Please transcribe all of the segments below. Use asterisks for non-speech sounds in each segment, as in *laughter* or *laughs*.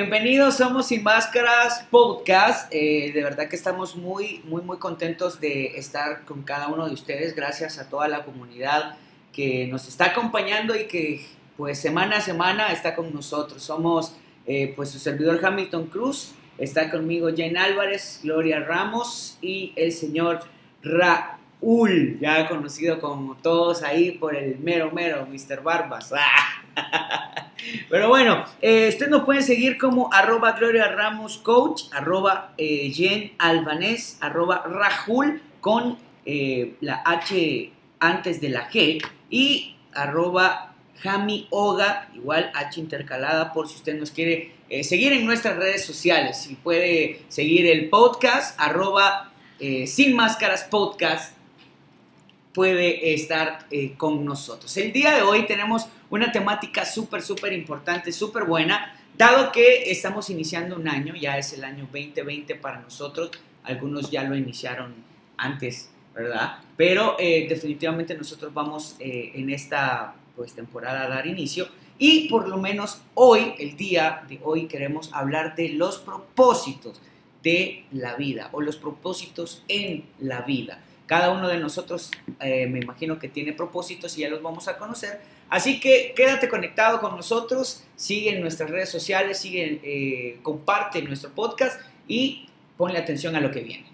Bienvenidos, somos Sin Máscaras Podcast. Eh, de verdad que estamos muy, muy, muy contentos de estar con cada uno de ustedes. Gracias a toda la comunidad que nos está acompañando y que pues semana a semana está con nosotros. Somos eh, pues su servidor Hamilton Cruz, está conmigo Jen Álvarez, Gloria Ramos y el señor Raúl, ya conocido como todos ahí por el mero mero, Mr. Barbas. *laughs* *laughs* Pero bueno, eh, ustedes nos pueden seguir como arroba Gloria Ramos Coach, arroba eh, Jen Albanés, arroba Rahul con eh, la H antes de la G y arroba Jami Oga, igual H intercalada por si usted nos quiere eh, seguir en nuestras redes sociales. Si puede seguir el podcast, arroba Sin Máscaras Podcast puede estar eh, con nosotros. El día de hoy tenemos una temática súper, súper importante, súper buena, dado que estamos iniciando un año, ya es el año 2020 para nosotros, algunos ya lo iniciaron antes, ¿verdad? Pero eh, definitivamente nosotros vamos eh, en esta pues, temporada a dar inicio y por lo menos hoy, el día de hoy, queremos hablar de los propósitos de la vida o los propósitos en la vida. Cada uno de nosotros eh, me imagino que tiene propósitos y ya los vamos a conocer. Así que quédate conectado con nosotros, sigue nuestras redes sociales, sigue, eh, comparte nuestro podcast y ponle atención a lo que viene.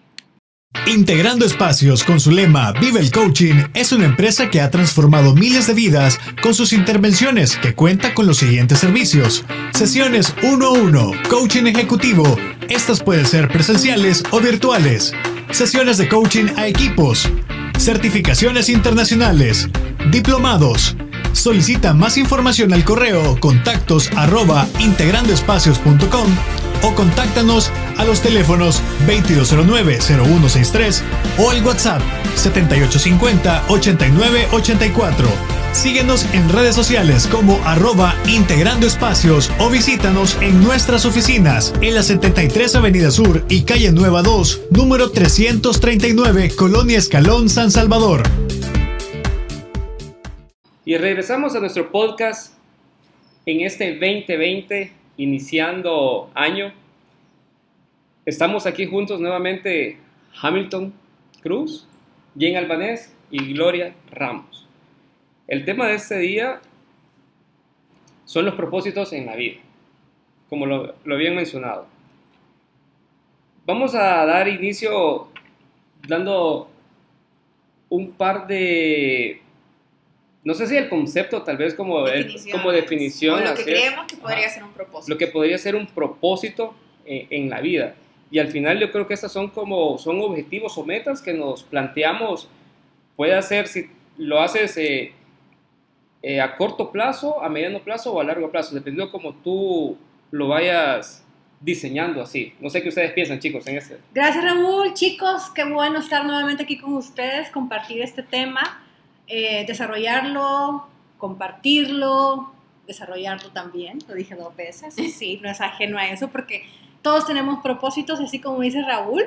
Integrando Espacios con su lema Vive el Coaching es una empresa que ha transformado miles de vidas con sus intervenciones que cuenta con los siguientes servicios. Sesiones 1 a 1, coaching ejecutivo. Estas pueden ser presenciales o virtuales sesiones de coaching a equipos, certificaciones internacionales, diplomados. Solicita más información al correo contactos arroba integrandoespacios.com o contáctanos a los teléfonos 2209-0163 o al WhatsApp 7850-8984. Síguenos en redes sociales como arroba integrando espacios o visítanos en nuestras oficinas en la 73 Avenida Sur y Calle Nueva 2, número 339, Colonia Escalón, San Salvador. Y regresamos a nuestro podcast en este 2020, iniciando año. Estamos aquí juntos nuevamente Hamilton Cruz, Jen Albanés y Gloria Ramos. El tema de este día son los propósitos en la vida, como lo, habían mencionado. Vamos a dar inicio dando un par de, no sé si el concepto, tal vez como, como definición. lo que creemos que podría ser un propósito. Lo que podría ser un propósito en, en, la vida. Y al final yo creo que estas son como, son objetivos o metas que nos planteamos. Puede ser, si lo haces... Eh, eh, a corto plazo, a mediano plazo o a largo plazo, dependiendo como tú lo vayas diseñando así. No sé qué ustedes piensan, chicos, en este. Gracias, Raúl. Chicos, qué bueno estar nuevamente aquí con ustedes, compartir este tema, eh, desarrollarlo, compartirlo, desarrollarlo también. Lo dije dos veces. *laughs* Sí, no es ajeno a eso, porque todos tenemos propósitos, así como dice Raúl.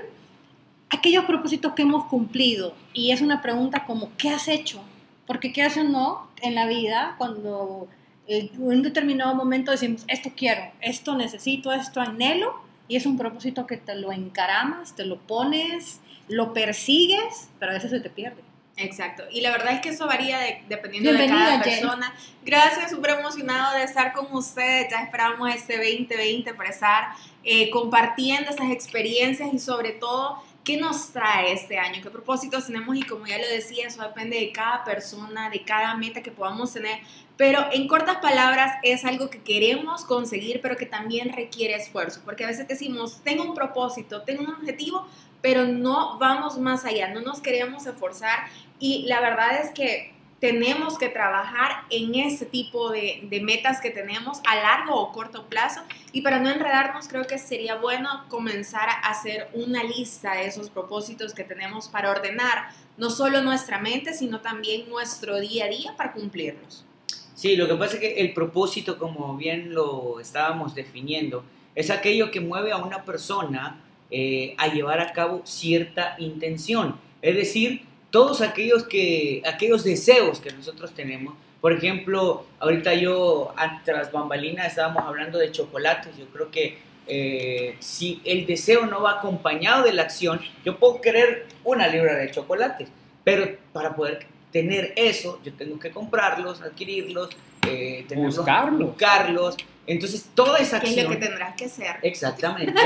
Aquellos propósitos que hemos cumplido, y es una pregunta como, ¿qué has hecho? Porque qué o no, en la vida, cuando en un determinado momento decimos, esto quiero, esto necesito, esto anhelo, y es un propósito que te lo encaramas, te lo pones, lo persigues, pero a veces se te pierde. Exacto, y la verdad es que eso varía dependiendo de cada persona. Gracias, súper emocionado de estar con ustedes, ya esperamos este 2020 para estar eh, compartiendo esas experiencias y sobre todo ¿Qué nos trae este año? ¿Qué propósitos tenemos? Y como ya lo decía, eso depende de cada persona, de cada meta que podamos tener. Pero en cortas palabras es algo que queremos conseguir, pero que también requiere esfuerzo. Porque a veces decimos, tengo un propósito, tengo un objetivo, pero no vamos más allá, no nos queremos esforzar. Y la verdad es que tenemos que trabajar en ese tipo de, metas que tenemos a largo o corto plazo. Y para no enredarnos, creo que sería bueno comenzar a hacer una lista de esos propósitos que tenemos para ordenar no solo nuestra mente, sino también nuestro día a día para cumplirlos. Sí, lo que pasa es que el propósito, como bien lo estábamos definiendo, es aquello que mueve a una persona eh, a llevar a cabo cierta intención. Es decir, todos aquellos, que, aquellos deseos que nosotros tenemos Por ejemplo, ahorita yo, tras bambalina, estábamos hablando de chocolates. Yo creo que eh, si el deseo no va acompañado de la acción, yo puedo querer una libra de chocolates, pero para poder tener eso, yo tengo que comprarlos, adquirirlos, eh, buscarlos. buscarlos. Entonces, toda esa acción... ¿Qué es lo que tendrás que hacer? Exactamente.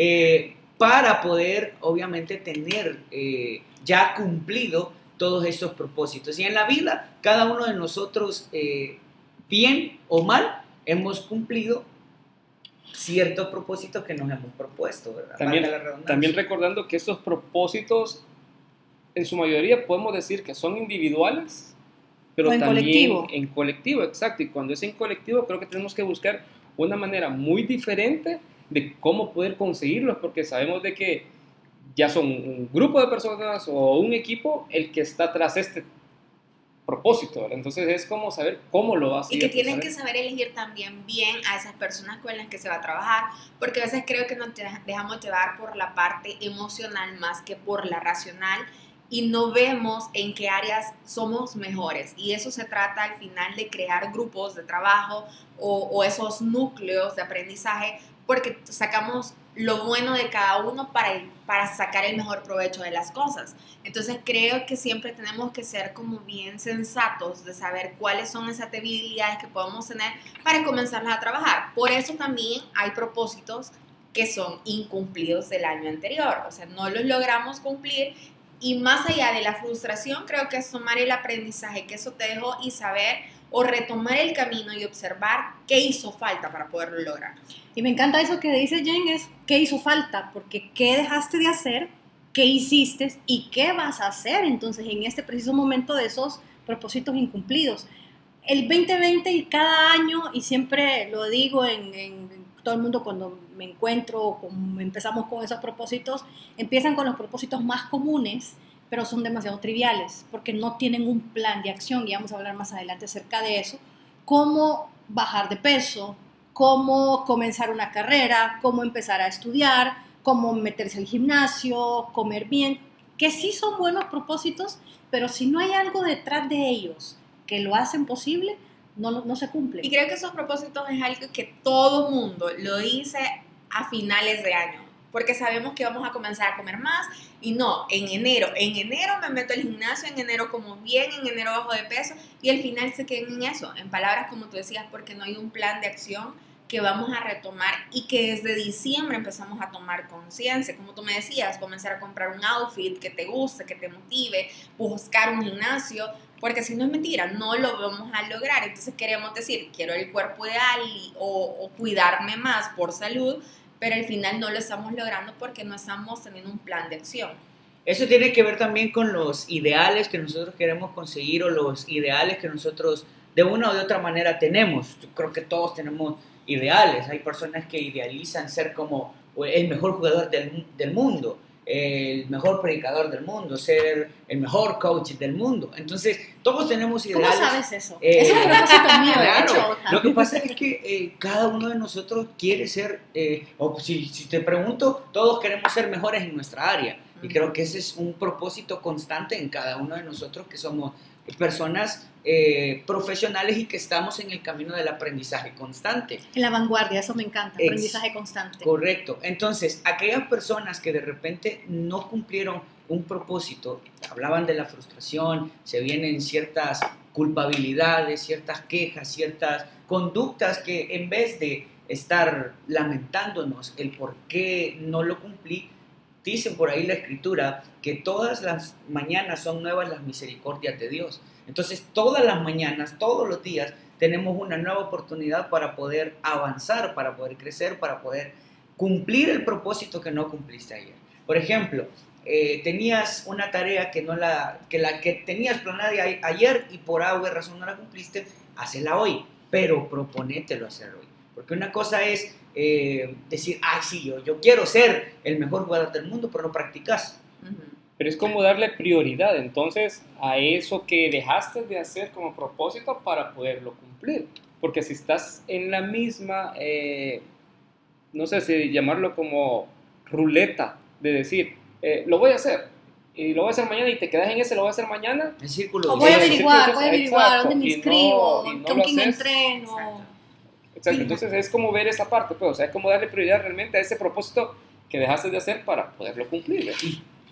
Eh, para poder, obviamente, tener eh, ya cumplido todos esos propósitos. Y en la vida, cada uno de nosotros, eh, bien o mal, hemos cumplido ciertos propósitos que nos hemos propuesto, ¿verdad? También, también recordando que esos propósitos, en su mayoría, podemos decir que son individuales, pero en también colectivo. en colectivo, exacto. Y cuando es en colectivo, creo que tenemos que buscar una manera muy diferente de cómo poder conseguirlos, porque sabemos de que ya son un grupo de personas o un equipo el que está tras este propósito, Entonces es como saber cómo lo vas a hacer. Y que tienen que saber elegir también bien a esas personas con las que se va a trabajar, porque a veces creo que nos dejamos llevar por la parte emocional más que por la racional y no vemos en qué áreas somos mejores. Y eso se trata al final de crear grupos de trabajo o, o esos núcleos de aprendizaje porque sacamos lo bueno de cada uno para, para sacar el mejor provecho de las cosas. Entonces creo que siempre tenemos que ser como bien sensatos de saber cuáles son esas debilidades que podemos tener para comenzarlas a trabajar. Por eso también hay propósitos que son incumplidos del año anterior, o sea, no los logramos cumplir y más allá de la frustración, creo que es tomar el aprendizaje que eso te dejó y saber o retomar el camino y observar qué hizo falta para poderlo lograr. Y me encanta eso que dice Jen, es qué hizo falta, porque qué dejaste de hacer, qué hiciste y qué vas a hacer entonces en este preciso momento de esos propósitos incumplidos. El 2020 y cada año, y siempre lo digo en, en todo el mundo cuando me encuentro o empezamos con esos propósitos, empiezan con los propósitos más comunes, pero son demasiado triviales porque no tienen un plan de acción y vamos a hablar más adelante acerca de eso. Cómo bajar de peso, cómo comenzar una carrera, cómo empezar a estudiar, cómo meterse al gimnasio, comer bien, que sí son buenos propósitos, pero si no hay algo detrás de ellos que lo hacen posible, no, no se cumple. Y creo que esos propósitos es algo que todo mundo lo dice a finales de año porque sabemos que vamos a comenzar a comer más. Y no, en enero, en enero me meto al gimnasio, en enero como bien, en enero bajo de peso y al final se queden en eso, en palabras como tú decías, porque no hay un plan de acción que vamos a retomar y que desde diciembre empezamos a tomar conciencia, como tú me decías, comenzar a comprar un outfit que te guste, que te motive, buscar un gimnasio, porque si no es mentira, no lo vamos a lograr. Entonces queremos decir, quiero el cuerpo ideal o, o cuidarme más por salud, pero al final no lo estamos logrando porque no estamos teniendo un plan de acción. Eso tiene que ver también con los ideales que nosotros queremos conseguir o los ideales que nosotros de una o de otra manera tenemos. Creo que todos tenemos ideales. Hay personas que idealizan ser como el mejor jugador del, del mundo el mejor predicador del mundo, ser el mejor coach del mundo. Entonces, todos tenemos ideales. ¿Cómo sabes eso? Eh, es un propósito mío, *laughs* claro, de hecho. Lo que pasa es que eh, cada uno de nosotros quiere ser, eh, o si, si, te pregunto, todos queremos ser mejores en nuestra área. Y creo que ese es un propósito constante en cada uno de nosotros que somos personas eh, profesionales y que estamos en el camino del aprendizaje constante. En la vanguardia, eso me encanta, aprendizaje constante. Correcto. Entonces, aquellas personas que de repente no cumplieron un propósito, hablaban de la frustración, se vienen ciertas culpabilidades, ciertas quejas, ciertas conductas que en vez de estar lamentándonos el por qué no lo cumplí, dicen por ahí la escritura que todas las mañanas son nuevas las misericordias de Dios. Entonces, todas las mañanas, todos los días, tenemos una nueva oportunidad para poder avanzar, para poder crecer, para poder cumplir el propósito que no cumpliste ayer. Por ejemplo, eh, tenías una tarea que, no la, que la que tenías planeada ayer y por alguna razón no la cumpliste, hazla hoy, pero proponételo hacer hoy. Porque una cosa es eh, decir, ay, sí, yo, yo quiero ser el mejor jugador del mundo, pero no practicas. Pero es como darle prioridad entonces a eso que dejaste de hacer como propósito para poderlo cumplir. Porque si estás en la misma, eh, no sé si llamarlo como ruleta, de decir, eh, lo voy a hacer, y lo voy a hacer mañana y te quedas en ese, lo voy a hacer mañana. El círculo. O voy a averiguar, voy a averiguar dónde me no- inscribo, y no con quién haces. entreno. Exacto. Exacto, entonces es como ver esa parte, pues, o sea, es como darle prioridad realmente a ese propósito que dejaste de hacer para poderlo cumplir. ¿ves?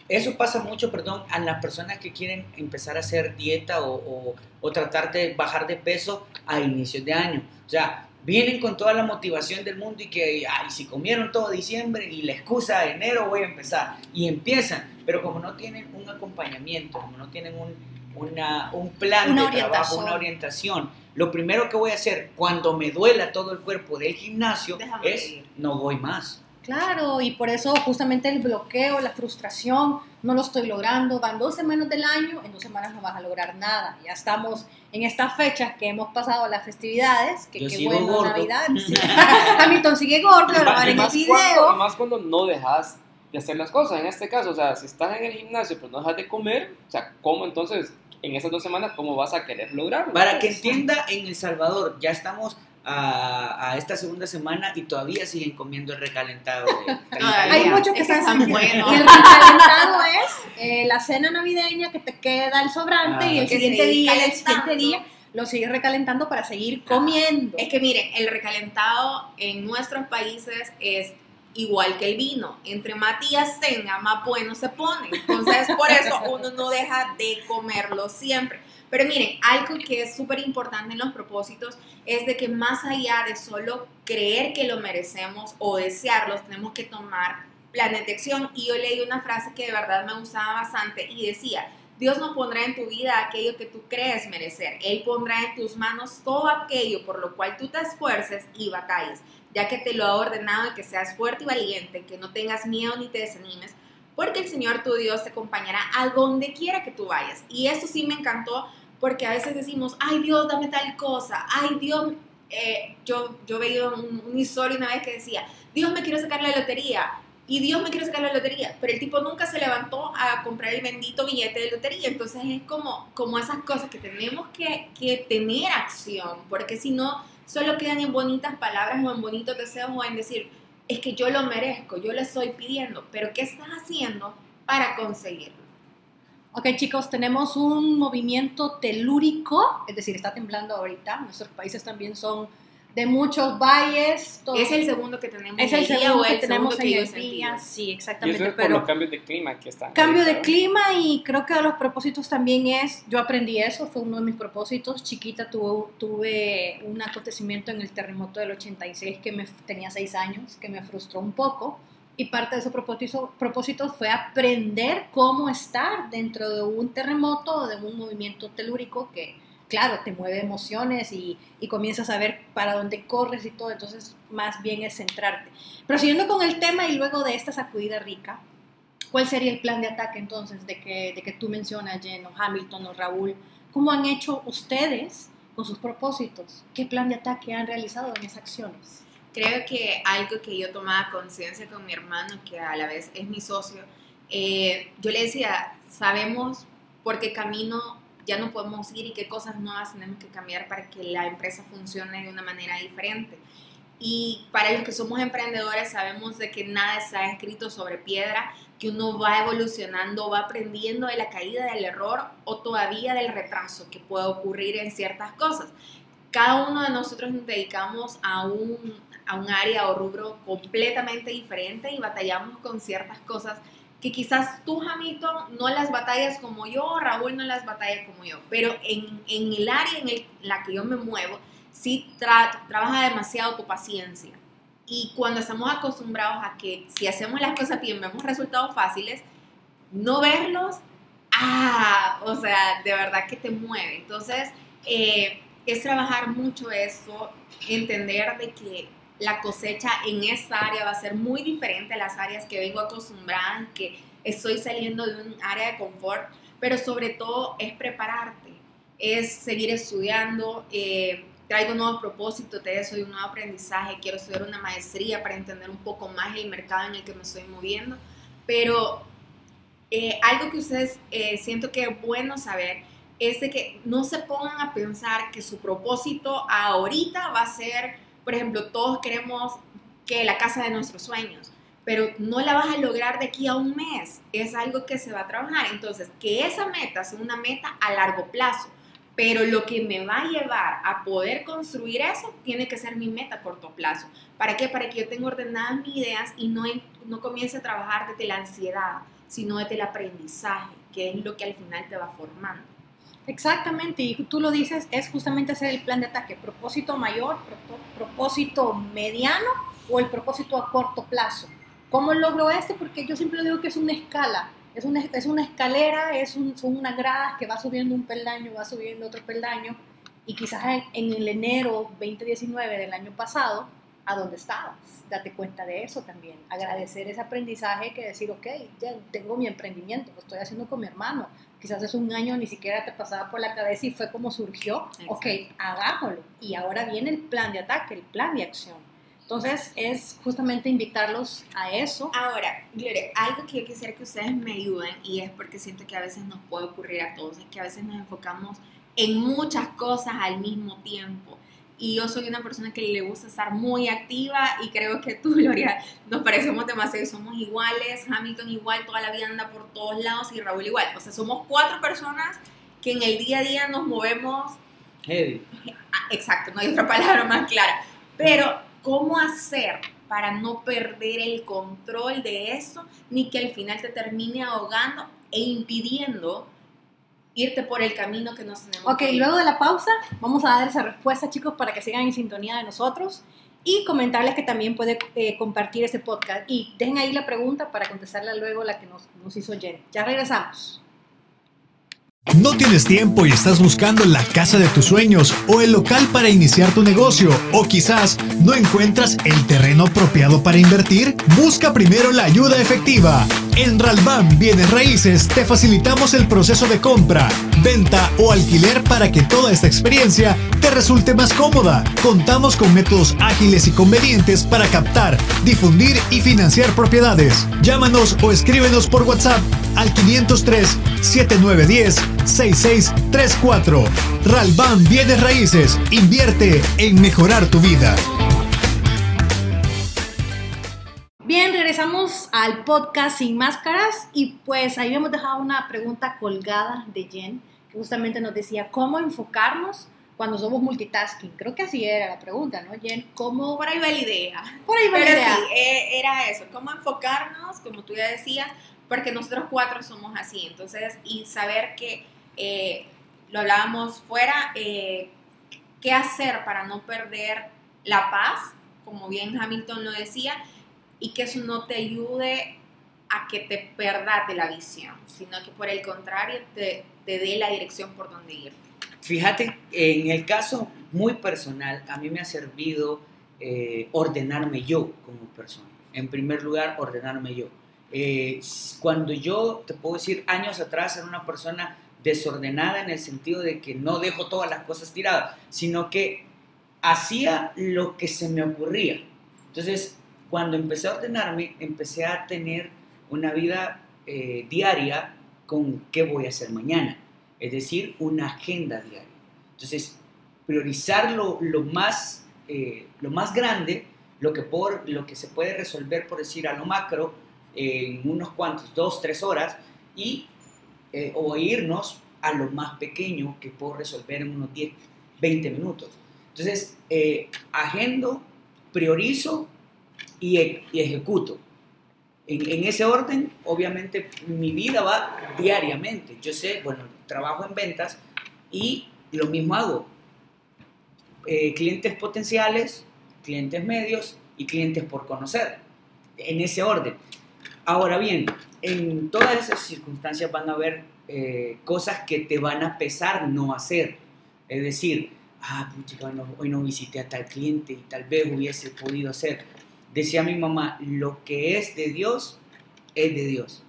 Eso pasa mucho, perdón, a las personas que quieren empezar a hacer dieta o, o- o tratar de bajar de peso a inicios de año. O sea, vienen con toda la motivación del mundo y que, ay, si comieron todo diciembre y la excusa de enero voy a empezar. Y empiezan, pero como no tienen un acompañamiento, como no tienen un, una- un plan Una de trabajo, una orientación, lo primero que voy a hacer cuando me duela todo el cuerpo del gimnasio Déjame es ir. no voy más. Claro, y por eso justamente el bloqueo, la frustración, no lo estoy logrando, van dos semanas del año, en dos semanas no vas a lograr nada. Ya estamos en estas fechas que hemos pasado las festividades, que Yo qué sigo bueno, gordo. Navidad. *laughs* sí. *laughs* Hamilton sigue gordo, lo van en el más, cuando, video. más cuando no dejas de hacer las cosas. En este caso, o sea, si estás en el gimnasio pero no dejas de comer, o sea, ¿cómo entonces en esas dos semanas, cómo vas a querer lograrlo? Para que entienda, en El Salvador ya estamos a, a esta segunda semana y todavía siguen comiendo el recalentado. de 30 *laughs* Todavía. Hay muchos que Es que están buenos. Y el recalentado es eh, la cena navideña que te queda el sobrante Ah. y el siguiente día, el siguiente día lo sigues recalentando para seguir comiendo. Es que miren, el recalentado en nuestros países es igual que el vino. Entre más días tenga, más bueno se pone. Entonces, por eso uno no deja de comerlo siempre. Pero miren, algo que es súper importante en los propósitos es de que más allá de solo creer que lo merecemos o desearlos, tenemos que tomar planes de acción. Y yo leí una frase que de verdad me gustaba bastante y decía, Dios no pondrá en tu vida aquello que tú crees merecer. Él pondrá en tus manos todo aquello por lo cual tú te esfuerces y batalles, ya que te lo ha ordenado y que seas fuerte y valiente, que no tengas miedo ni te desanimes, porque el Señor tu Dios te acompañará a donde quiera que tú vayas. Y eso sí me encantó, porque a veces decimos, ay Dios, dame tal cosa, ay Dios, eh, yo, yo veía un, un una vez que decía, Dios me quiere sacar la lotería, y Dios me quiere sacar la lotería, pero el tipo nunca se levantó a comprar el bendito billete de lotería. Entonces es como, como esas cosas que tenemos que, que tener acción, porque si no, solo quedan en bonitas palabras o en bonitos deseos o en decir, es que yo lo merezco, yo le estoy pidiendo, pero ¿qué estás haciendo para conseguirlo? Ok, chicos, tenemos un movimiento telúrico, es decir, está temblando ahorita. Nuestros países también son de muchos valles. todo- Es el segundo que tenemos es el segundo que el tenemos segundo en el sentido? día. Sí, Y eso exactamente. es por pero los cambios de clima que están. cambio de clima y creo que a los propósitos también es, yo aprendí eso, fue uno de mis propósitos. Chiquita tuve, tuve un acontecimiento en el terremoto del 86 que me tenía 6 años, que me frustró un poco. Y parte de esos propósitos propósitos fue aprender cómo estar dentro de un terremoto o de un movimiento telúrico que, claro, te mueve emociones y, y comienzas a ver para dónde corres y todo. Entonces, más bien es centrarte. Pero siguiendo con el tema y luego de esta sacudida rica, ¿cuál sería el plan de ataque entonces de que, de que tú mencionas, Jen, o Hamilton o Raúl? ¿Cómo han hecho ustedes con sus propósitos? ¿Qué plan de ataque han realizado en esas acciones? creo que algo que yo tomaba conciencia con mi hermano, que a la vez es mi socio, eh, yo le decía, sabemos por qué camino ya no podemos ir y qué cosas nuevas tenemos que cambiar para que la empresa funcione de una manera diferente. Y para los que somos emprendedores sabemos de que nada está escrito sobre piedra, que uno va evolucionando, va aprendiendo de la caída, del error o todavía del retraso que puede ocurrir en ciertas cosas. Cada uno de nosotros nos dedicamos a un, a un área o rubro completamente diferente y batallamos con ciertas cosas que quizás tú, Hamilton, no las batallas como yo, Raúl no las batalla como yo, pero en, en el área en el- la que yo me muevo, sí tra- trabaja demasiado tu paciencia. Y cuando estamos acostumbrados a que si hacemos las cosas bien, vemos resultados fáciles, no verlos, ah, o sea, de verdad que te mueve. Entonces, eh, es trabajar mucho eso, entender de que la cosecha en esta área va a ser muy diferente a las áreas que vengo acostumbrada, que estoy saliendo de un área de confort, pero sobre todo es prepararte, es seguir estudiando. eh, traigo nuevos propósitos de eso, de un nuevo aprendizaje, quiero estudiar una maestría para entender un poco más el mercado en el que me estoy moviendo, pero eh, algo que ustedes eh, siento que es bueno saber es de que no se pongan a pensar que su propósito ahorita va a ser, por ejemplo, todos queremos que la casa de nuestros sueños, pero no la vas a lograr de aquí a un mes. Es algo que se va a trabajar. Entonces, que esa meta sea una meta a largo plazo. Pero lo que me va a llevar a poder construir eso tiene que ser mi meta a corto plazo. ¿Para qué? Para que yo tenga ordenadas mis ideas y no, no comience a trabajar desde la ansiedad, sino desde el aprendizaje, que es lo que al final te va formando. Exactamente, y tú lo dices, es justamente hacer el plan de ataque, propósito mayor, propósito mediano o el propósito a corto plazo. ¿Cómo logro este? Porque yo siempre digo que es una escala es una, es una escalera, es un, son unas gradas que va subiendo un peldaño, va subiendo otro peldaño, y quizás en, el enero 2019 del año pasado, ¿a dónde estabas? Date cuenta de eso también. Agradecer ese aprendizaje que decir, ok, ya tengo mi emprendimiento, lo estoy haciendo con mi hermano. Quizás hace un año ni siquiera te pasaba por la cabeza y fue como surgió. Ok, hagámoslo. Y ahora viene el plan de ataque, el plan de acción. Entonces es justamente invitarlos a eso. Ahora, Gloria, algo que yo quisiera que ustedes me ayuden y es porque siento que a veces nos puede ocurrir a todos, es que a veces nos enfocamos en muchas cosas al mismo tiempo. Y yo soy una persona que le gusta estar muy activa y creo que tú, *laughs* Gloria, nos parecemos demasiado, somos iguales, Hamilton igual, toda la vida anda por todos lados y Raúl igual. O sea, somos cuatro personas que en el día a día nos movemos... Heavy. Ah, exacto, no hay otra palabra más clara. Pero cómo hacer para no perder el control de eso, ni que al final te termine ahogando e impidiendo irte por el camino que nos tenemos. Ok, luego de la pausa vamos a dar esa respuesta, chicos, para que sigan en sintonía de nosotros y comentarles que también puede eh, compartir este podcast. Y dejen ahí la pregunta para contestarla luego la que nos, nos hizo Jen. Ya regresamos. ¿No tienes tiempo y estás buscando la casa de tus sueños o el local para iniciar tu negocio? ¿O quizás no encuentras el terreno apropiado para invertir? Busca primero la ayuda efectiva. En Ralban Bienes Raíces te facilitamos el proceso de compra, venta o alquiler para que toda esta experiencia te resulte más cómoda. Contamos con métodos ágiles y convenientes para captar, difundir y financiar propiedades. Llámanos o escríbenos por WhatsApp al 503 7910 6634. Ralban Bienes Raíces. Invierte en mejorar tu vida. Bien, regresamos al podcast Sin Máscaras y pues ahí hemos dejado una pregunta colgada de Jen que justamente nos decía cómo enfocarnos cuando somos multitasking. Creo que así era la pregunta, ¿no, Jen? ¿Cómo... Por ahí va la idea. Por ahí va la idea. Sí, eh, era eso, cómo enfocarnos, como tú ya decías, porque nosotros cuatro somos así, entonces, y saber que, eh, lo hablábamos fuera, eh, qué hacer para no perder la paz, como bien Hamilton lo decía, y que eso no te ayude a que te perdas de la visión, sino que por el contrario te, te dé la dirección por donde ir. Fíjate, en el caso muy personal, a mí me ha servido eh, ordenarme yo como persona. En primer lugar, ordenarme yo cuando yo, te puedo decir, años atrás era una persona desordenada en el sentido de que no dejo todas las cosas tiradas, sino que hacía lo que se me ocurría. Entonces, cuando empecé a ordenarme, empecé a tener una vida eh, diaria con qué voy a hacer mañana, es decir, una agenda diaria. Entonces, priorizar lo, más, eh, lo más grande, lo que, por, lo que se puede resolver, por decir, a lo macro, en unos cuantos, dos, tres horas, y, eh, o irnos a lo más pequeño que puedo resolver en unos 10, 20 minutos. Entonces, eh, agendo, priorizo y, e, ejecuto. En, ese orden, obviamente, mi vida va diariamente. Yo sé, bueno, trabajo en ventas y lo mismo hago. Eh, clientes potenciales, clientes medios y clientes por conocer. En ese orden. Ahora bien, en todas esas circunstancias van a haber eh, cosas que te van a pesar no hacer. Es decir, ah, pucha, hoy no visité a tal cliente y tal vez hubiese podido hacer. Decía mi mamá, lo que es de Dios es de Dios.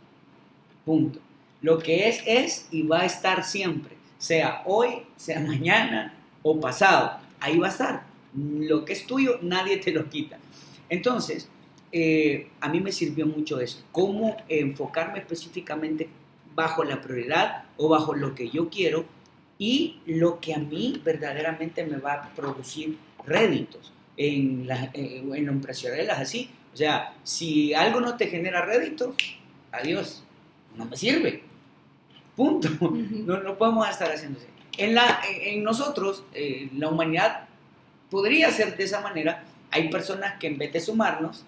Punto. Lo que es es y va a estar siempre. Sea hoy, sea mañana o pasado. Ahí va a estar. Lo que es tuyo, nadie te lo quita. Entonces, eh, a mí me sirvió mucho eso, cómo enfocarme específicamente bajo la prioridad o bajo lo que yo quiero y lo que a mí verdaderamente me va a producir réditos en, la, en lo empresarial así. O sea, si algo no te genera rédito, adiós, no me sirve. Punto. no, no podemos estar haciendo. En, la, en nosotros, eh, la humanidad podría ser de esa manera. Hay personas que en vez de sumarnos,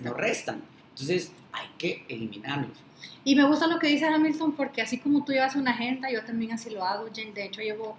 nos restan. Entonces, hay que eliminarlos. Y me gusta lo que dice Hamilton porque así como tú llevas una agenda, yo también así lo hago. De hecho, llevo,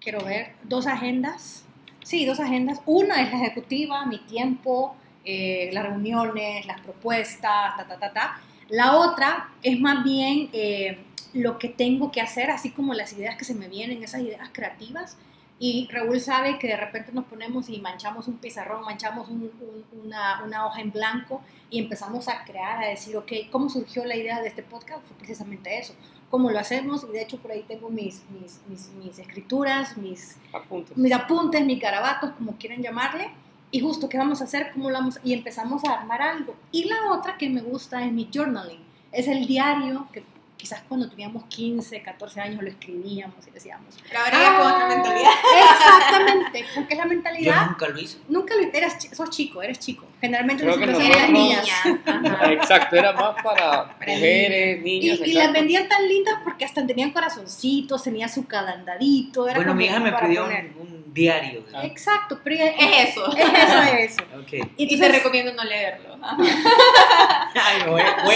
quiero ver, dos agendas. Sí, dos agendas. Una es la ejecutiva, mi tiempo, eh, las reuniones, las propuestas, ta, ta, ta, ta. La otra es más bien eh, lo que tengo que hacer, así como las ideas que se me vienen, esas ideas creativas. Y Raúl sabe que de repente nos ponemos y manchamos un pizarrón, manchamos una, una, hoja en blanco y empezamos a crear, a decir, ok, ¿cómo surgió la idea de este podcast? Fue precisamente eso. ¿Cómo lo hacemos? Y de hecho por ahí tengo mis, mis, mis, mis escrituras, mis apuntes. mis apuntes, mis garabatos, como quieran llamarle. Y justo, ¿qué vamos a hacer? ¿Cómo lo vamos? Y empezamos a armar algo. Y la otra que me gusta es mi journaling. Es el diario que quizás cuando teníamos 15, 14 años lo escribíamos y decíamos. Pero ahora ya con otra ah, mentalidad. Exactamente, porque es la mentalidad. Yo nunca lo hice. Nunca lo eras, sos chico, eres chico. Generalmente los chicos eran niñas. *laughs* Exacto, era más para, mujeres, niñas. Y, las vendían tan lindas porque hasta tenían corazoncitos, tenía su calandadito. Era bueno, mi hija me pidió un, diario. Exacto, pero es eso. *laughs* Es eso, es eso. Okay. Y, te recomiendo no leerlo. *laughs* Ay, me voy, voy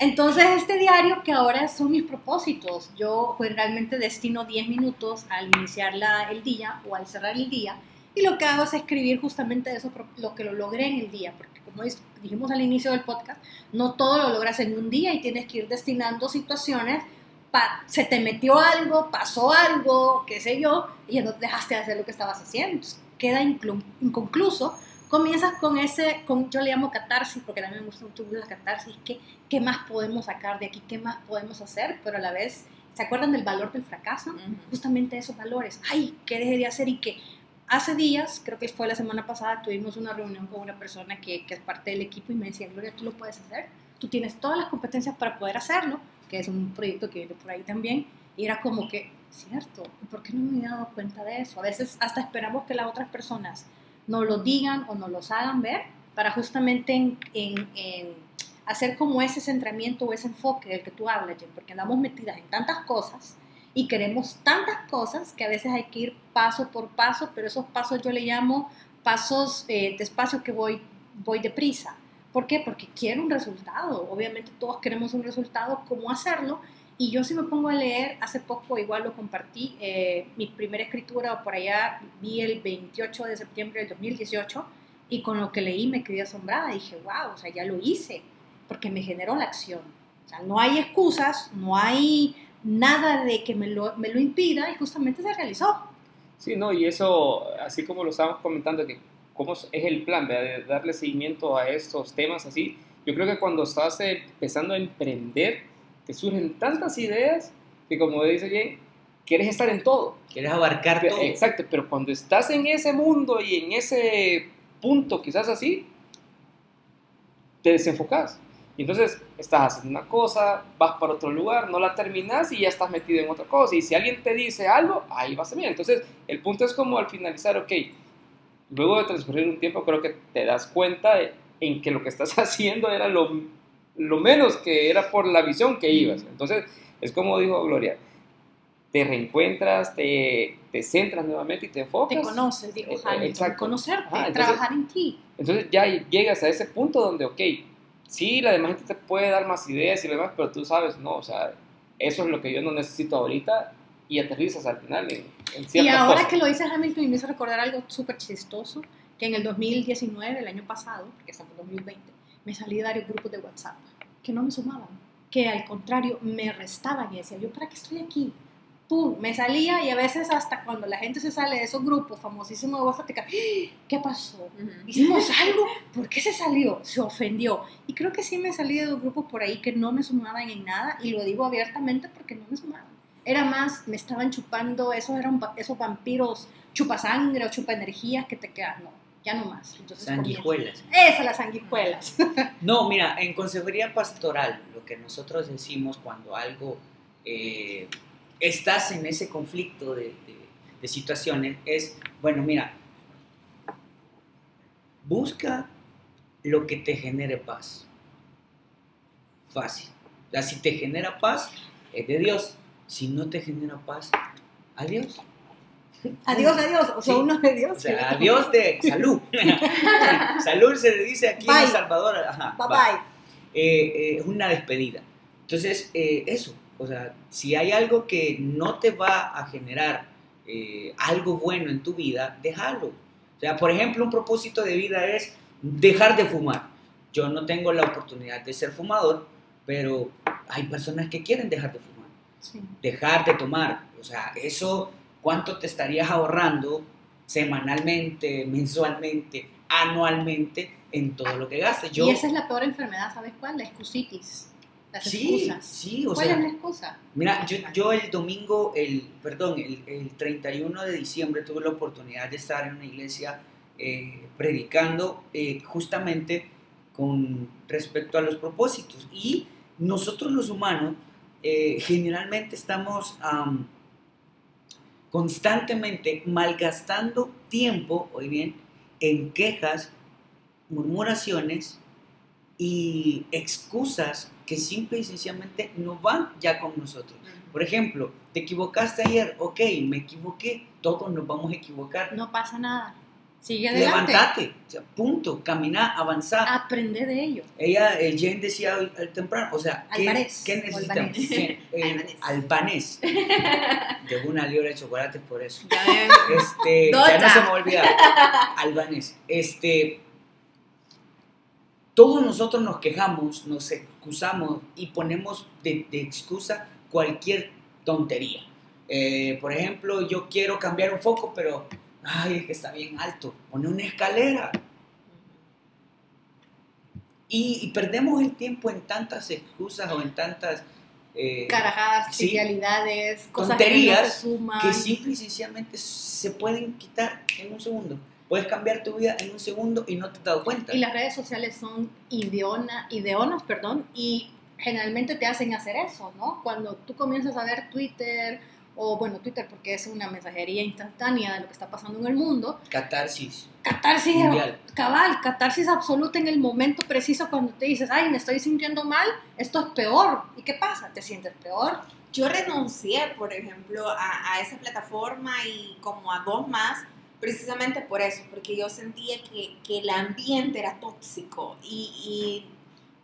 entonces, este diario que ahora son mis propósitos, yo generalmente destino 10 minutos al iniciar el día o al cerrar el día y lo que hago es escribir justamente eso, lo que lo logré en el día, porque como dijimos al inicio del podcast, no todo lo logras en un día y tienes que ir destinando situaciones, se te metió algo, pasó algo, qué sé yo, y ya no dejaste de hacer lo que estabas haciendo, queda inconcluso comienzas con ese, con, yo le llamo catarsis, porque también me gusta mucho la catarsis, ¿qué, ¿qué más podemos sacar de aquí? ¿Qué más podemos hacer? Pero a la vez, ¿se acuerdan del valor del fracaso? Justamente esos valores. Ay, ¿qué dejé de hacer? Y que hace días, creo que fue la semana pasada, tuvimos una reunión con una persona que, es parte del equipo y me decía, Gloria, tú lo puedes hacer, tú tienes todas las competencias para poder hacerlo, que es un proyecto que viene por ahí también, y era como que, cierto, ¿por qué no me he dado cuenta de eso? A veces hasta esperamos que las otras personas nos lo digan o nos los hagan ver para justamente en, hacer como ese centramiento o ese enfoque del que tú hablas, porque andamos metidas en tantas cosas y queremos tantas cosas que a veces hay que ir paso por paso, pero esos pasos yo le llamo pasos eh, despacio que voy, voy deprisa. ¿Por qué? Porque quiero un resultado. Obviamente todos queremos un resultado, ¿cómo hacerlo? Y yo si me pongo a leer, hace poco igual lo compartí, eh, mi primera escritura por allá vi el 28 de septiembre del 2018 y con lo que leí me quedé asombrada. Dije, wow, o sea, ya lo hice, porque me generó la acción. O sea, no hay excusas, no hay nada de que me lo, me lo impida y justamente se realizó. Sí, no, y eso, así como lo estábamos comentando, que cómo es el plan de darle seguimiento a estos temas así, yo creo que cuando estás empezando a emprender, surgen tantas ideas que como dice Jane, quieres estar en todo. Quieres abarcar todo. Exacto, pero cuando estás en ese mundo y en ese punto, quizás así, te desenfocas. Y entonces estás haciendo una cosa, vas para otro lugar, no la terminas y ya estás metido en otra cosa. Y si alguien te dice algo, ahí vas a bien. Entonces, el punto es como al finalizar, ok, luego de transcurrir un tiempo, creo que te das cuenta en que lo que estás *laughs* haciendo era lo lo menos que era por la visión que ibas. Entonces, es como dijo Gloria, te reencuentras, te, te centras nuevamente y te enfocas. Te conoces, digo eh, conocerte, trabajar en ti. Entonces ya llegas a ese punto donde, ok, sí, la demás gente te puede dar más ideas y demás, pero tú sabes, no, o sea, eso es lo que yo no necesito ahorita y aterrizas al final en, en Y ahora que lo dice Hamilton, me hizo recordar algo súper chistoso, que en el 2019, el año pasado, que estamos en 2020, me salí de varios grupos de WhatsApp que no me sumaban, que al contrario me restaban y decía, yo para qué estoy aquí, pum, me salía y a veces hasta cuando la gente se sale de esos grupos famosísimos de WhatsApp, ¡Ah! ¿qué pasó? ¿Hicimos algo? ¿Por qué se salió? Se ofendió. Y creo que sí me salí de dos grupos por ahí que no me sumaban en nada y lo digo abiertamente porque no me sumaban. Era más, me estaban chupando, esos eran esos vampiros chupa sangre o chupa energías que te quedan, no ya no más. Entonces, sanguijuelas. Esas, las sanguijuelas. *laughs* no, mira, en consejería pastoral, lo que nosotros decimos cuando algo eh, estás en ese conflicto de, de, situaciones es, bueno, mira, busca lo que te genere paz. Fácil. O sea, si te genera paz, es de Dios. Si no te genera paz, adiós. Adiós, adiós. O sea, uno de Dios. O sea, adiós de salud. *laughs* salud se le dice aquí en El Salvador. Ajá, bye bye. Eh, eh, es una despedida. Entonces, eh, eso. O sea, si hay algo que no te va a generar algo bueno en tu vida, déjalo. O sea, por ejemplo, un propósito de vida es dejar de fumar. Yo no tengo la oportunidad de ser fumador, pero hay personas que quieren dejar de fumar, dejar de tomar. O sea, eso, ¿cuánto te estarías ahorrando semanalmente, mensualmente, anualmente en todo lo que gastes? Yo, y esa es la peor enfermedad, ¿sabes cuál? La excusitis. Las sí, excusas. Sí, o ¿Cuál es la excusa? Mira, yo, yo, el domingo, el, perdón, el, el, 31 de diciembre tuve la oportunidad de estar en una iglesia eh, predicando eh, justamente con respecto a los propósitos. Y nosotros los humanos eh, generalmente estamos constantemente malgastando tiempo, hoy bien, en quejas, murmuraciones y excusas que simple y sencillamente no van ya con nosotros. Por ejemplo, te equivocaste ayer, ok, me equivoqué, todos nos vamos a equivocar. No pasa nada. Sigue adelante. Levantate, punto, caminar, avanzar. Aprende de ello. Ella, eh, Jane decía al temprano, o sea, ¿qué, ¿qué necesitamos? Eh, *laughs* albanés. *laughs* De una libra de chocolate por eso. este, ya no se me olvida. *laughs* Albanés. Este, todos nosotros nos quejamos, nos excusamos y ponemos de, excusa cualquier tontería. Eh, por ejemplo, yo quiero cambiar un foco, pero ay, es que está bien alto, pone una escalera. Y, perdemos el tiempo en tantas excusas o en tantas... Eh, Carajadas, trivialidades, cosas tonterías que, que simple y sencillamente se pueden quitar en un segundo. Puedes cambiar tu vida en un segundo y no te has dado cuenta. Y las redes sociales son ideona, ideonas, perdón, y generalmente te hacen hacer eso, ¿no? Cuando tú comienzas a ver Twitter o bueno, Twitter porque es una mensajería instantánea de lo que está pasando en el mundo. Catarsis. Catarsis cabal, catarsis absoluta en el momento preciso cuando te dices, ay, me estoy sintiendo mal, esto es peor. ¿Y qué pasa? ¿Te sientes peor? Yo renuncié, por ejemplo, a, esa plataforma y como a dos más, precisamente por eso, porque yo sentía que, que el ambiente era tóxico y, y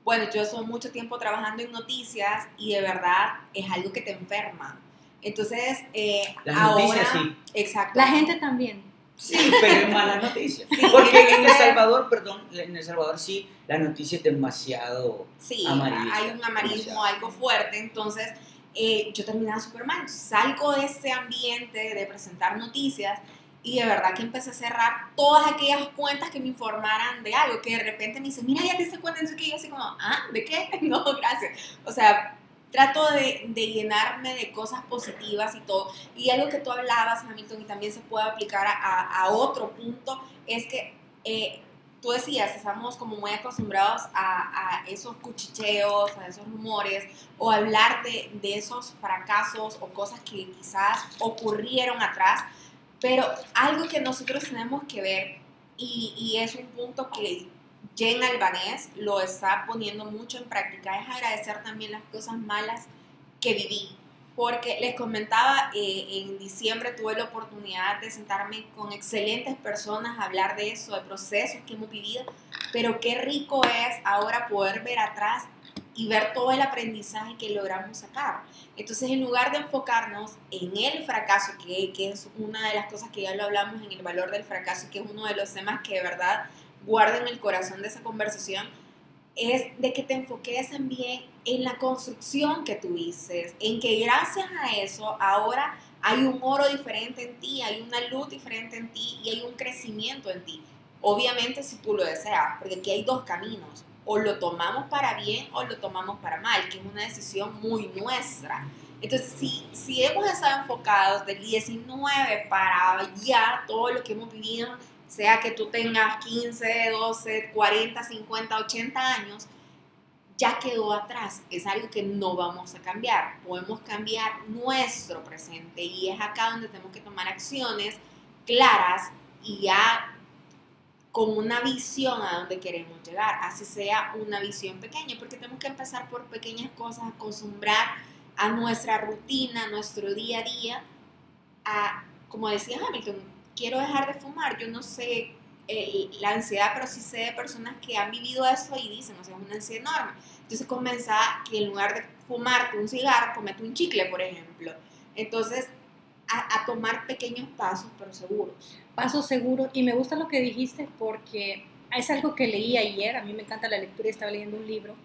bueno, yo soy mucho tiempo trabajando en noticias y de verdad es algo que te enferma entonces, eh, ahora... sí. Exacto. La gente también. Sí, pero es mala noticia. Porque en El Salvador, perdón, en El Salvador sí, la noticia es demasiado Sí, hay un amarillismo algo fuerte, entonces eh, yo terminaba súper mal. Salgo de ese ambiente de presentar noticias y de verdad que empecé a cerrar todas aquellas cuentas que me informaran de algo, que de repente me dicen, mira, ya te diste cuenta de que yo así como, ah, ¿de qué? *laughs* No, gracias. O sea, trato de, llenarme de cosas positivas y todo. Y algo que tú hablabas, Hamilton, y también se puede aplicar a, otro punto, es que eh, tú decías, estamos como muy acostumbrados a, esos cuchicheos, a esos rumores, o hablar de, esos fracasos o cosas que quizás ocurrieron atrás, pero algo que nosotros tenemos que ver, y, y es un punto que Jen Albanés lo está poniendo mucho en práctica, es agradecer también las cosas malas que viví. Porque les comentaba, eh, en diciembre tuve la oportunidad de sentarme con excelentes personas a hablar de eso, de procesos que hemos vivido, pero qué rico es ahora poder ver atrás y ver todo el aprendizaje que logramos sacar. Entonces, en lugar de enfocarnos en el fracaso, que, que es una de las cosas que ya lo hablamos en el valor del fracaso, que es uno de los temas que de verdad guarda en el corazón de esa conversación, es de que te enfoques también en la construcción que dices, en que gracias a eso ahora hay un oro diferente en ti, hay una luz diferente en ti y hay un crecimiento en ti. Obviamente si tú lo deseas, porque aquí hay dos caminos, o lo tomamos para bien o lo tomamos para mal, que es una decisión muy nuestra. Entonces, si, si hemos estado enfocados del 19 para allá, todo lo que hemos vivido sea que tú tengas 15, 12, 40, 50, 80 años, ya quedó atrás. Es algo que no vamos a cambiar. Podemos cambiar nuestro presente y es acá donde tenemos que tomar acciones claras y ya con una visión a donde queremos llegar, así sea una visión pequeña, porque tenemos que empezar por pequeñas cosas, acostumbrar a nuestra rutina, a nuestro día a día, a, como decía Hamilton, quiero dejar de fumar, yo no sé la ansiedad, pero sí sé de personas que han vivido eso y dicen, o sea, es una ansiedad enorme. Entonces comienza que en lugar de fumarte un cigarro, comete un chicle, por ejemplo. Entonces, a, a, tomar pequeños pasos, pero seguros. Pasos seguros. Y me gusta lo que dijiste porque es algo que leí ayer. A mí me encanta la lectura y estaba leyendo un libro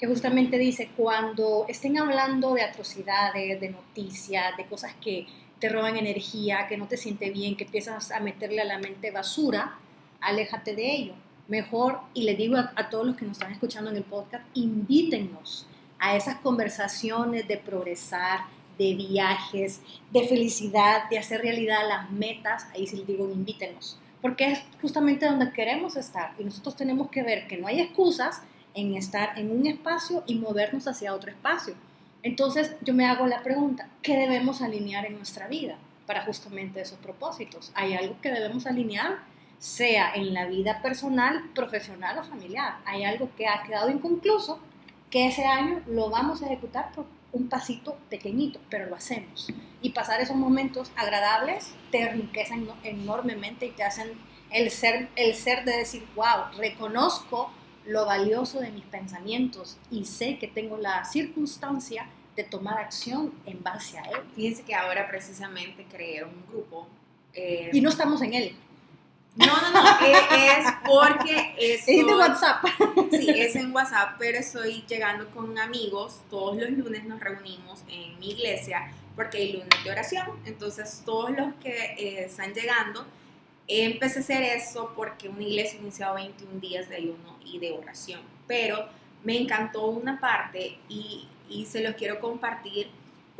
que justamente dice, cuando estén hablando de atrocidades, de noticias, de cosas que te roban energía, que no te siente bien, que empiezas a meterle a la mente basura, aléjate de ello. Mejor, y le digo a, todos los que nos están escuchando en el podcast, invítennos a esas conversaciones de progresar, de viajes, de felicidad, de hacer realidad las metas, ahí sí les digo, invítenos, porque es justamente donde queremos estar y nosotros tenemos que ver que no hay excusas en estar en un espacio y movernos hacia otro espacio. Entonces yo me hago la pregunta, ¿qué debemos alinear en nuestra vida para justamente esos propósitos? ¿Hay algo que debemos alinear? sea en la vida personal, profesional o familiar. Hay algo que ha quedado inconcluso, que ese año lo vamos a ejecutar un pasito pequeñito, pero lo hacemos. Y pasar esos momentos agradables te enriquecen enormemente y te hacen el ser, el ser de decir, wow, reconozco lo valioso de mis pensamientos y sé que tengo la circunstancia de tomar acción en base a él. Fíjense que ahora precisamente creé un grupo. Eh, y no estamos en él. No, no, no, es, porque *laughs* es de WhatsApp. *laughs* Sí, es en WhatsApp, pero estoy llegando con amigos. Todos los lunes nos reunimos en mi iglesia porque hay lunes de oración. Entonces, todos los que eh, están llegando, empecé a hacer eso porque una iglesia iniciado 21 días de ayuno y de oración. Pero me encantó una parte y, y se los quiero compartir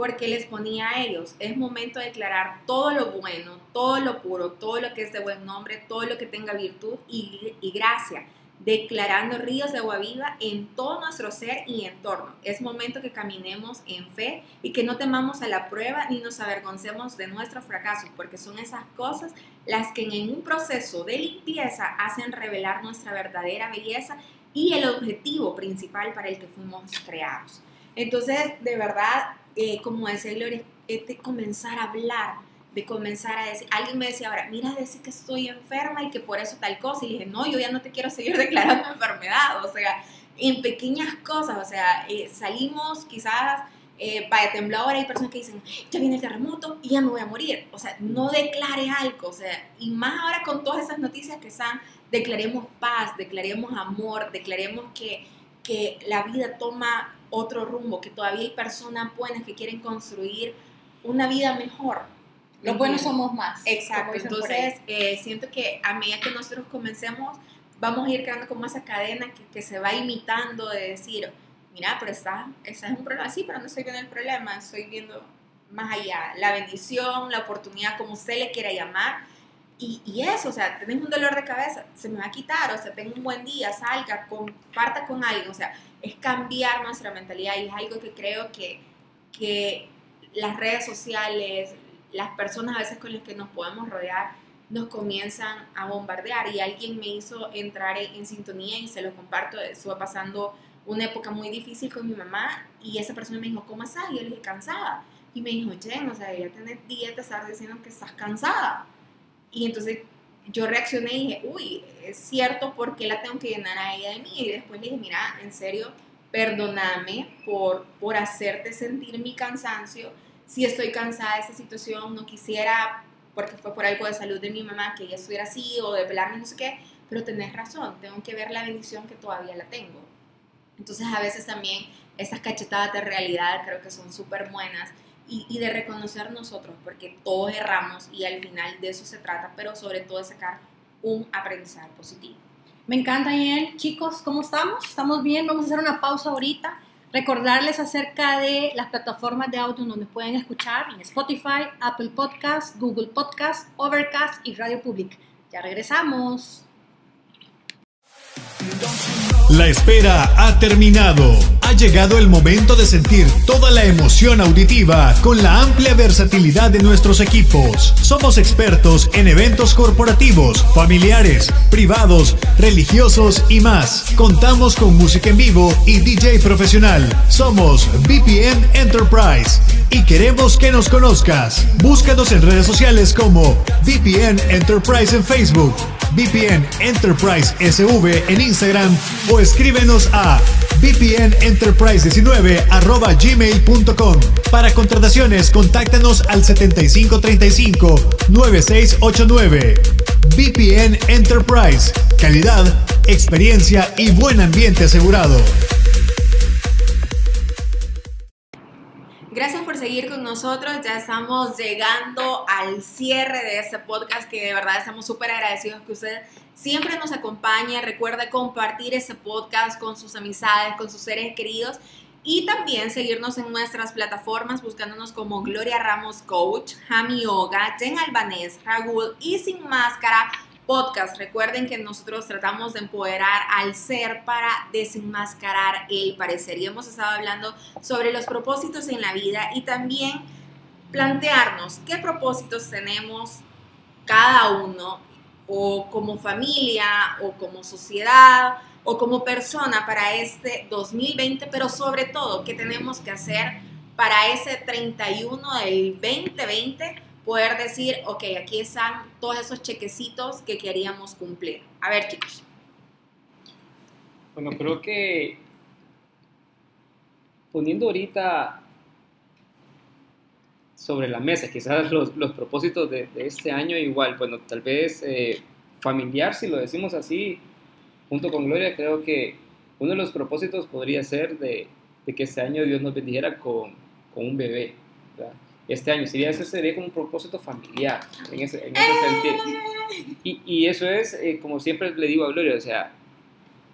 porque les ponía a ellos, es momento de declarar todo lo bueno, todo lo puro, todo lo que es de buen nombre, todo lo que tenga virtud y, gracia, declarando ríos de agua viva en todo nuestro ser y entorno. Es momento que caminemos en fe y que no temamos a la prueba ni nos avergoncemos de nuestro fracaso, porque son esas cosas las que en un proceso de limpieza hacen revelar nuestra verdadera belleza y el objetivo principal para el que fuimos creados. Entonces, de verdad, eh, como decía Gloria, es de comenzar a hablar, de comenzar a decir, alguien me decía ahora, mira, decir que estoy enferma y que por eso tal cosa, y dije, no, yo ya no te quiero seguir *laughs* declarando enfermedad, o sea, en pequeñas cosas, o sea, eh, salimos quizás, eh, vaya temblador, hay personas que dicen, ya viene el terremoto y ya no voy a morir, o sea, no declare algo, o sea, y más ahora con todas esas noticias que están, declaremos paz, declaremos amor, declaremos que, que la vida toma otro rumbo, que todavía hay personas buenas que quieren construir una vida mejor. Los buenos somos más. Exacto, entonces eh, siento que a medida que nosotros comencemos, vamos a ir creando como esa cadena que, que se va imitando de decir, mira, pero está, es un problema, sí, pero no estoy viendo el problema, estoy viendo más allá, la bendición, la oportunidad, como usted le quiera llamar, y, y, eso, o sea, tenés un dolor de cabeza, se me va a quitar, o sea, tengo un buen día, salga, comparta con alguien, o sea, es cambiar nuestra mentalidad y es algo que creo que, que las redes sociales, las personas a veces con las que nos podemos rodear, nos comienzan a bombardear y alguien me hizo entrar en, sintonía y se lo comparto, estuve pasando una época muy difícil con mi mamá y esa persona me dijo, ¿cómo estás? Y yo le dije, cansada. Y me dijo, Jen, o sea, ya tenés días de estar diciendo que estás cansada. Y entonces yo reaccioné y dije, uy, es cierto, ¿por qué la tengo que llenar a ella de mí? Y después le dije, mira, en serio, perdóname por, por hacerte sentir mi cansancio. Si estoy cansada de esa situación, no quisiera, porque fue por algo de salud de mi mamá, que ella estuviera así o de pelarme, no sé qué, pero tenés razón, tengo que ver la bendición que todavía la tengo. Entonces a veces también esas cachetadas de realidad creo que son súper buenas y, de reconocer nosotros, porque todos erramos y al final de eso se trata, pero sobre todo de sacar un aprendizaje positivo. Me encanta, Ian. Chicos, ¿cómo estamos? ¿Estamos bien? Vamos a hacer una pausa ahorita. Recordarles acerca de las plataformas de audio donde pueden escuchar en Spotify, Apple Podcast, Google Podcast, Overcast y Radio Public. Ya regresamos. La espera ha terminado. Ha llegado el momento de sentir toda la emoción auditiva con la amplia versatilidad de nuestros equipos. Somos expertos en eventos corporativos, familiares, privados, religiosos y más. Contamos con música en vivo y DJ profesional. Somos VPN Enterprise y queremos que nos conozcas. Búscanos en redes sociales como VPN Enterprise en Facebook, VPN Enterprise SV en Instagram o escríbenos a vpnenterprise19 arroba gmail.com. Para contrataciones, contáctanos al 7535-9689. VPN Enterprise. Calidad, experiencia y buen ambiente asegurado. Gracias por seguir con nosotros. Ya estamos llegando al cierre de este podcast que de verdad estamos súper agradecidos que usted siempre nos acompañe. Recuerde compartir este podcast con sus amistades, con sus seres queridos y también seguirnos en nuestras plataformas buscándonos como Gloria Ramos Coach, Jami Yoga, Jen Albanés, Raúl y Sin Máscara podcast. Recuerden que nosotros tratamos de empoderar al ser para desenmascarar el parecer. Y hemos estado hablando sobre los propósitos en la vida y también plantearnos qué propósitos tenemos cada uno o como familia o como sociedad o como persona para este 2020, pero sobre todo qué tenemos que hacer para ese 31 del 2020 poder decir, ok, aquí están todos esos chequecitos que queríamos cumplir. A ver, chicos. Bueno, creo que poniendo ahorita sobre la mesa, quizás los, los propósitos de, de, este año igual, bueno, tal vez eh, familiar, si lo decimos así, junto con Gloria, creo que uno de los propósitos podría ser de, de que este año Dios nos bendijera con, con un bebé. ¿verdad? Este año. Sería, ese sería como un propósito familiar en ese, en ese sentido. Y, y, eso es, eh, como siempre le digo a Gloria, o sea,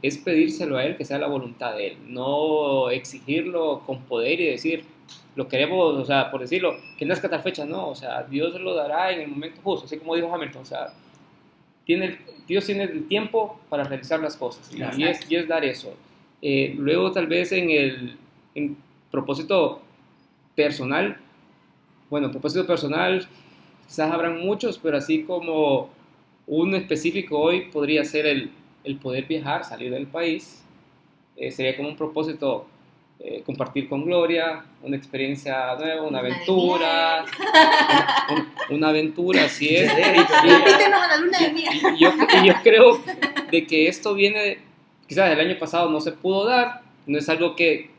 es pedírselo a Él que sea la voluntad de Él, no exigirlo con poder y decir, lo queremos, o sea, por decirlo, que nazca tal fecha, no, o sea, Dios lo dará en el momento justo, así como dijo Hamilton, o sea, tiene, Dios tiene el tiempo para realizar las cosas y, y es, y es dar eso. Eh, luego tal vez en el en propósito personal, bueno, propósito personal, quizás habrán muchos, pero así como uno específico hoy podría ser el, el poder viajar, salir del país. Eh, sería como un propósito eh, compartir con Gloria una experiencia nueva, una aventura. Una, una aventura, así es. *laughs* Y, yo, y yo creo de que esto viene, quizás el año pasado no se pudo dar, no es algo que,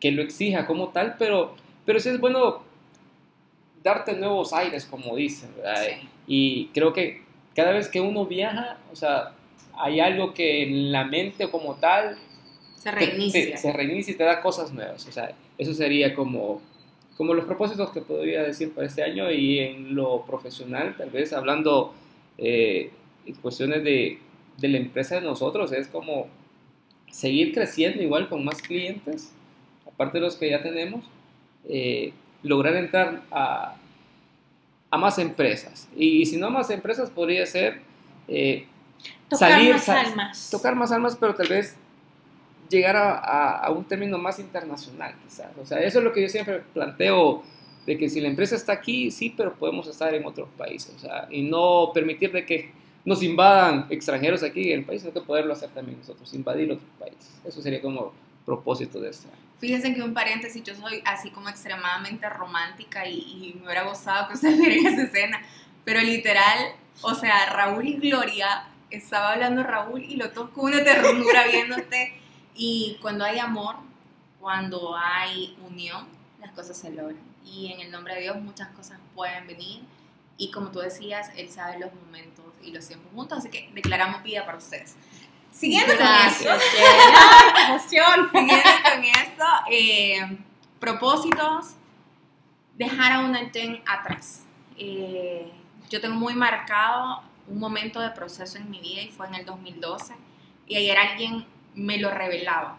que lo exija como tal, pero, pero sí es bueno darte nuevos aires, como dicen, sí. Y creo que cada vez que uno viaja, o sea, hay algo que en la mente como tal se reinicia. Te, se reinicia y te da cosas nuevas. O sea, eso sería como, como los propósitos que podría decir para este año y en lo profesional, tal vez hablando eh, en cuestiones de, de la empresa de nosotros, es como seguir creciendo igual con más clientes, aparte de los que ya tenemos. Eh, lograr entrar a, a más empresas. Y, y, si no más empresas, podría ser eh, tocar salir, más almas. tocar más almas, pero tal vez llegar a, a, a, un término más internacional, quizás. O sea, eso es lo que yo siempre planteo, de que si la empresa está aquí, sí, pero podemos estar en otros países. O sea, y no permitir de que nos invadan extranjeros aquí en el país, sino que poderlo hacer también nosotros, invadir otros países. Eso sería como propósito de este año. Fíjense que un paréntesis, yo soy así como extremadamente romántica y, y me hubiera gustado que ustedes *laughs* vieran esa escena, pero literal, o sea, Raúl y Gloria, estaba hablando Raúl y lo toco una ternura viéndote y cuando hay amor, cuando hay unión, las cosas se logran y en el nombre de Dios muchas cosas pueden venir y como tú decías, Él sabe los momentos y los tiempos juntos, así que declaramos vida para ustedes. Siguiendo Gracias, con esto, ¡Qué *laughs* emoción! siguiendo con esto, eh, propósitos, dejar a una Jen atrás. Eh, yo tengo muy marcado un momento de proceso en mi vida y fue en el 2012 y ayer alguien me lo revelaba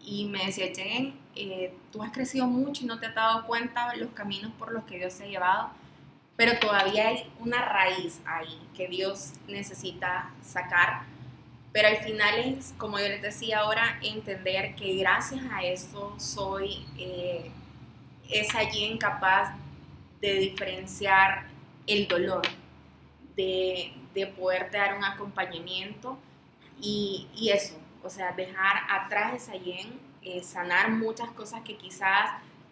y me decía, Jen, eh, tú has crecido mucho y no te has dado cuenta de los caminos por los que Dios te ha llevado, pero todavía hay una raíz ahí que Dios necesita sacar pero al final es, como yo les decía ahora, entender que gracias a eso soy eh, esa alguien capaz de diferenciar el dolor, de, de poder dar un acompañamiento y, y, eso, o sea, dejar atrás esa yen, eh, sanar muchas cosas que quizás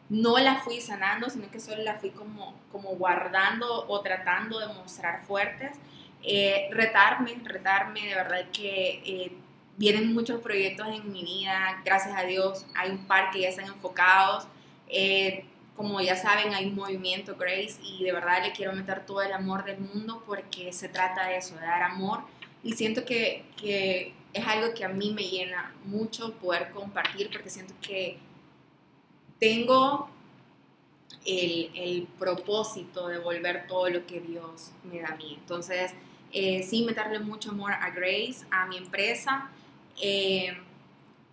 no la fui sanando, sino que solo la fui como, como guardando o tratando de mostrar fuertes. Eh, retarme, retarme, de verdad que eh, vienen muchos proyectos en mi vida, gracias a Dios hay un par que ya están enfocados. Eh, como ya saben, hay un movimiento Grace y de verdad le quiero meter todo el amor del mundo porque se trata de eso, de dar amor. Y siento que, que es algo que a mí me llena mucho poder compartir porque siento que tengo el, el, propósito de volver todo lo que Dios me da a mí. Entonces, eh, sí, meterle mucho amor a Grace, a mi empresa. Eh,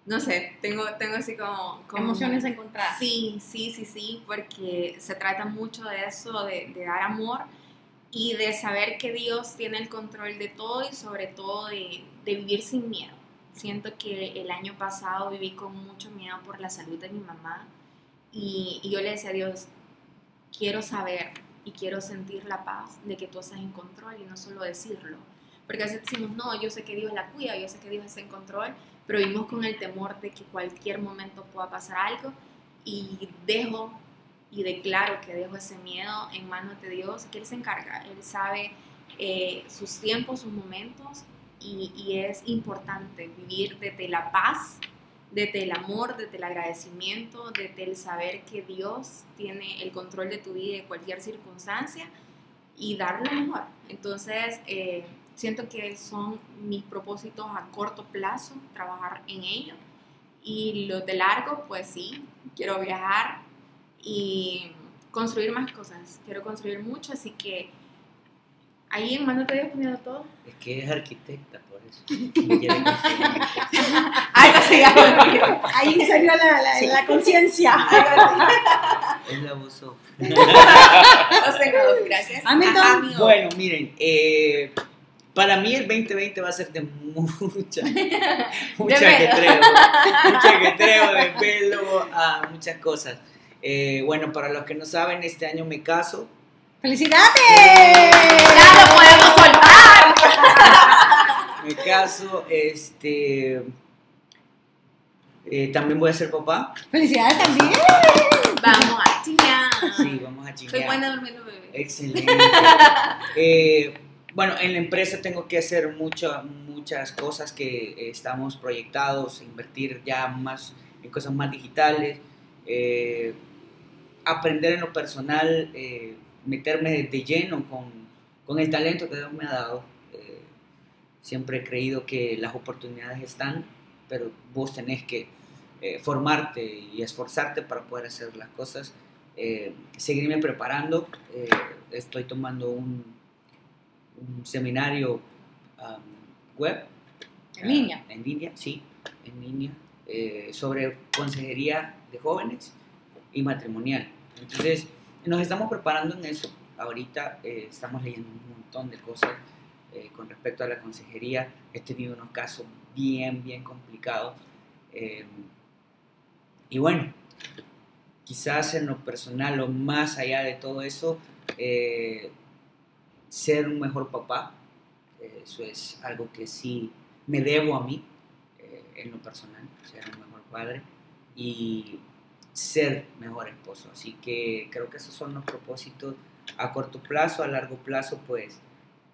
no sé, tengo, tengo así como, Emociones encontradas. Sí, sí, sí, sí, porque se trata mucho de eso, de, de, dar amor y de saber que Dios tiene el control de todo y sobre todo de, de vivir sin miedo. Siento que el año pasado viví con mucho miedo por la salud de mi mamá y, y, yo le decía a Dios, quiero saber y quiero sentir la paz de que tú estás en control y no solo decirlo. Porque a veces decimos, no, yo sé que Dios la cuida, yo sé que Dios está en control, pero vivimos con el temor de que cualquier momento pueda pasar algo y dejo y declaro que dejo ese miedo en manos de Dios, que Él se encarga, Él sabe eh, sus tiempos, sus momentos y, y es importante vivir desde la paz desde el amor, desde el agradecimiento, desde el saber que Dios tiene el control de tu vida y de cualquier circunstancia y dar lo mejor. Entonces, eh, siento que son mis propósitos a corto plazo, trabajar en ello. Y los de largo, pues sí, quiero viajar y construir más cosas. Quiero construir mucho, así que ahí en mano te voy poniendo todo. Es que es arquitecta, por eso. Ay, *laughs* no sé, ahí salió la, la, la conciencia. *laughs* Es la voz off. *laughs* gracias. Hamilton. Bueno, miren, eh, para mí el 2020 va a ser de mucha, mucha ajetreo, mucha ajetreo de pelo a muchas cosas. Eh, bueno, para los que no saben, este año me caso. ¡Felicidades! ¡Ya lo podemos soltar! *laughs* me caso, este... Eh, también voy a ser papá. ¡Felicidades también! Vamos a chingar. Sí, vamos a chingar. Soy buena durmiendo bebé. Excelente. *laughs* eh, bueno, en la empresa tengo que hacer mucho, muchas cosas que estamos proyectados, invertir ya más en cosas más digitales, eh, aprender en lo personal, eh, meterme de lleno con, con, el talento que Dios me ha dado. Eh, siempre he creído que las oportunidades están, pero vos tenés que eh, formarte y esforzarte para poder hacer las cosas. Eh, seguirme preparando. estoy tomando un, un seminario um, web. ¿En línea? Uh, en línea, sí, en línea. sobre consejería de jóvenes y matrimonial. Entonces, nos estamos preparando en eso. Ahorita eh, estamos leyendo un montón de cosas eh, con respecto a la consejería. He tenido unos casos bien, bien complicados. Eh, y bueno, quizás en lo personal o más allá de todo eso, ser un mejor papá. eso es algo que sí me debo a mí, en lo personal, ser un mejor padre. Y ser mejor esposo. Así que creo que esos son los propósitos a corto plazo, a largo plazo, pues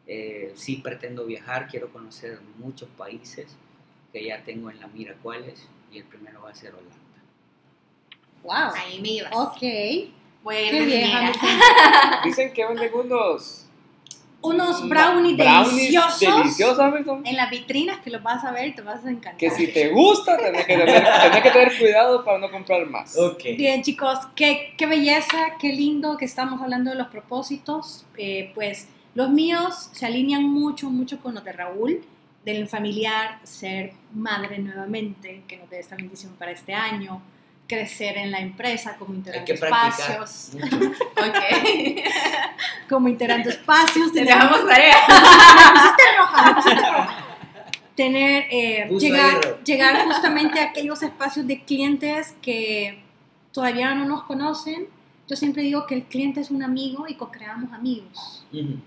eh, sí pretendo viajar, quiero conocer muchos países que ya tengo en la mira cuáles y el primero va a ser Holanda. Wow. Ahí me ibas. Ok. Bueno, Qué bien, *laughs* Dicen que venden unos unos brownies, brownies deliciosos deliciosos Hamilton, en las vitrinas que los vas a ver y te vas a encantar. que si te gusta tenés que tener, *laughs* tenés que tener cuidado para no comprar más. Ok. Bien, chicos, qué, qué belleza, qué lindo que estamos hablando de los propósitos. Eh, pues los míos se alinean mucho, mucho con los de Raúl, del familiar, ser madre nuevamente, que nos dé esta bendición para este año, crecer en la empresa como integrante espacios. *laughs* Ok. *laughs* como integrante espacios. Te tenemos- dejamos tarea. *laughs* Me pusiste roja, me pusiste roja. tener, eh, llegar, llegar justamente a aquellos espacios de clientes que todavía no nos conocen. Yo siempre digo que el cliente es un amigo y co-creamos amigos.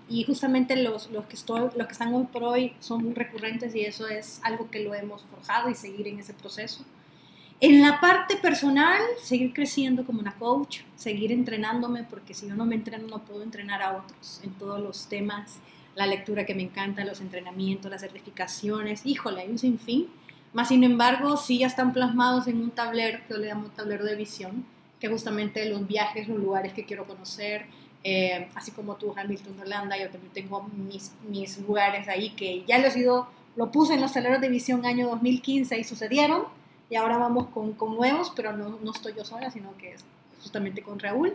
Y justamente los, los, que estoy, los que están hoy por hoy son muy recurrentes y eso es algo que lo hemos forjado y seguir en ese proceso. En la parte personal, seguir creciendo como una coach, seguir entrenándome, porque si yo no me entreno no puedo entrenar a otros en todos los temas, la lectura que me encanta, los entrenamientos, las certificaciones, híjole, hay un sinfín. Más sin embargo, sí ya están plasmados en un tablero, que yo le llamo tablero de visión, que justamente los viajes, los lugares que quiero conocer, eh, así como tú, Hamilton, Holanda, yo también tengo mis, mis lugares ahí que ya los he ido, lo puse en los tableros de visión año 2015 y sucedieron y ahora vamos con, con nuevos, pero no, no, estoy yo sola, sino que es justamente con Raúl.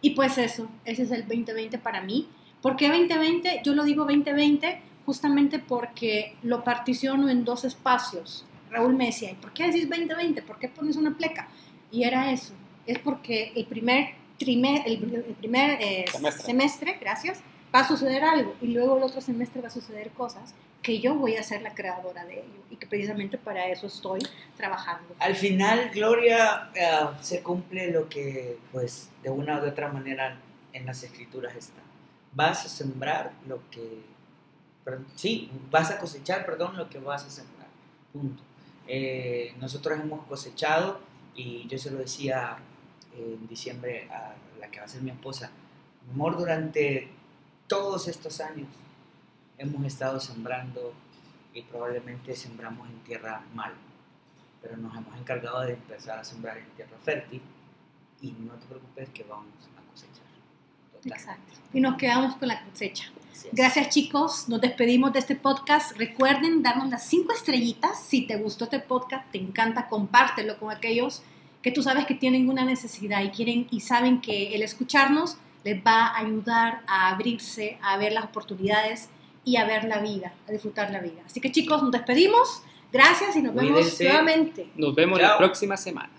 Y pues eso, ese es el 2020 para mí. ¿Por qué 2020? Yo lo digo 2020 justamente porque lo particiono en dos espacios. Raúl me decía, ¿y por qué decís 2020? ¿Por qué pones una pleca? Y era eso, es porque el primer, trimer, el, primer eh, semestre. semestre, gracias, va a suceder algo y luego el otro semestre va a suceder cosas que yo voy a ser la creadora de ello y que precisamente para eso estoy trabajando. Al final, Gloria, eh, se cumple lo que, pues, de una u otra manera en las escrituras está. Vas a sembrar lo que, sí, vas a cosechar, perdón, lo que vas a sembrar. Punto. Eh, nosotros hemos cosechado y yo se lo decía en diciembre a la que va a ser mi esposa, amor, durante todos estos años hemos estado sembrando y probablemente sembramos en tierra mal, pero nos hemos encargado de empezar a sembrar en tierra fértil y no te preocupes que vamos a cosechar. Exacto. Y nos quedamos con la cosecha. Gracias chicos, nos despedimos de este podcast. Recuerden darnos las cinco estrellitas. Si te gustó este podcast, te encanta, compártelo con aquellos que tú sabes que tienen una necesidad y quieren y saben que el escucharnos les va a ayudar a abrirse, a ver las oportunidades y a ver la vida, a disfrutar la vida. Así que chicos, nos despedimos. Gracias y nos vemos nuevamente. Nos vemos la próxima semana.